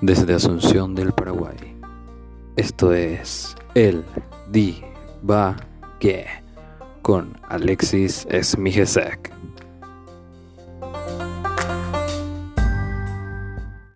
desde Asunción del Paraguay. Esto es El Diva Que con Alexis Smigesek.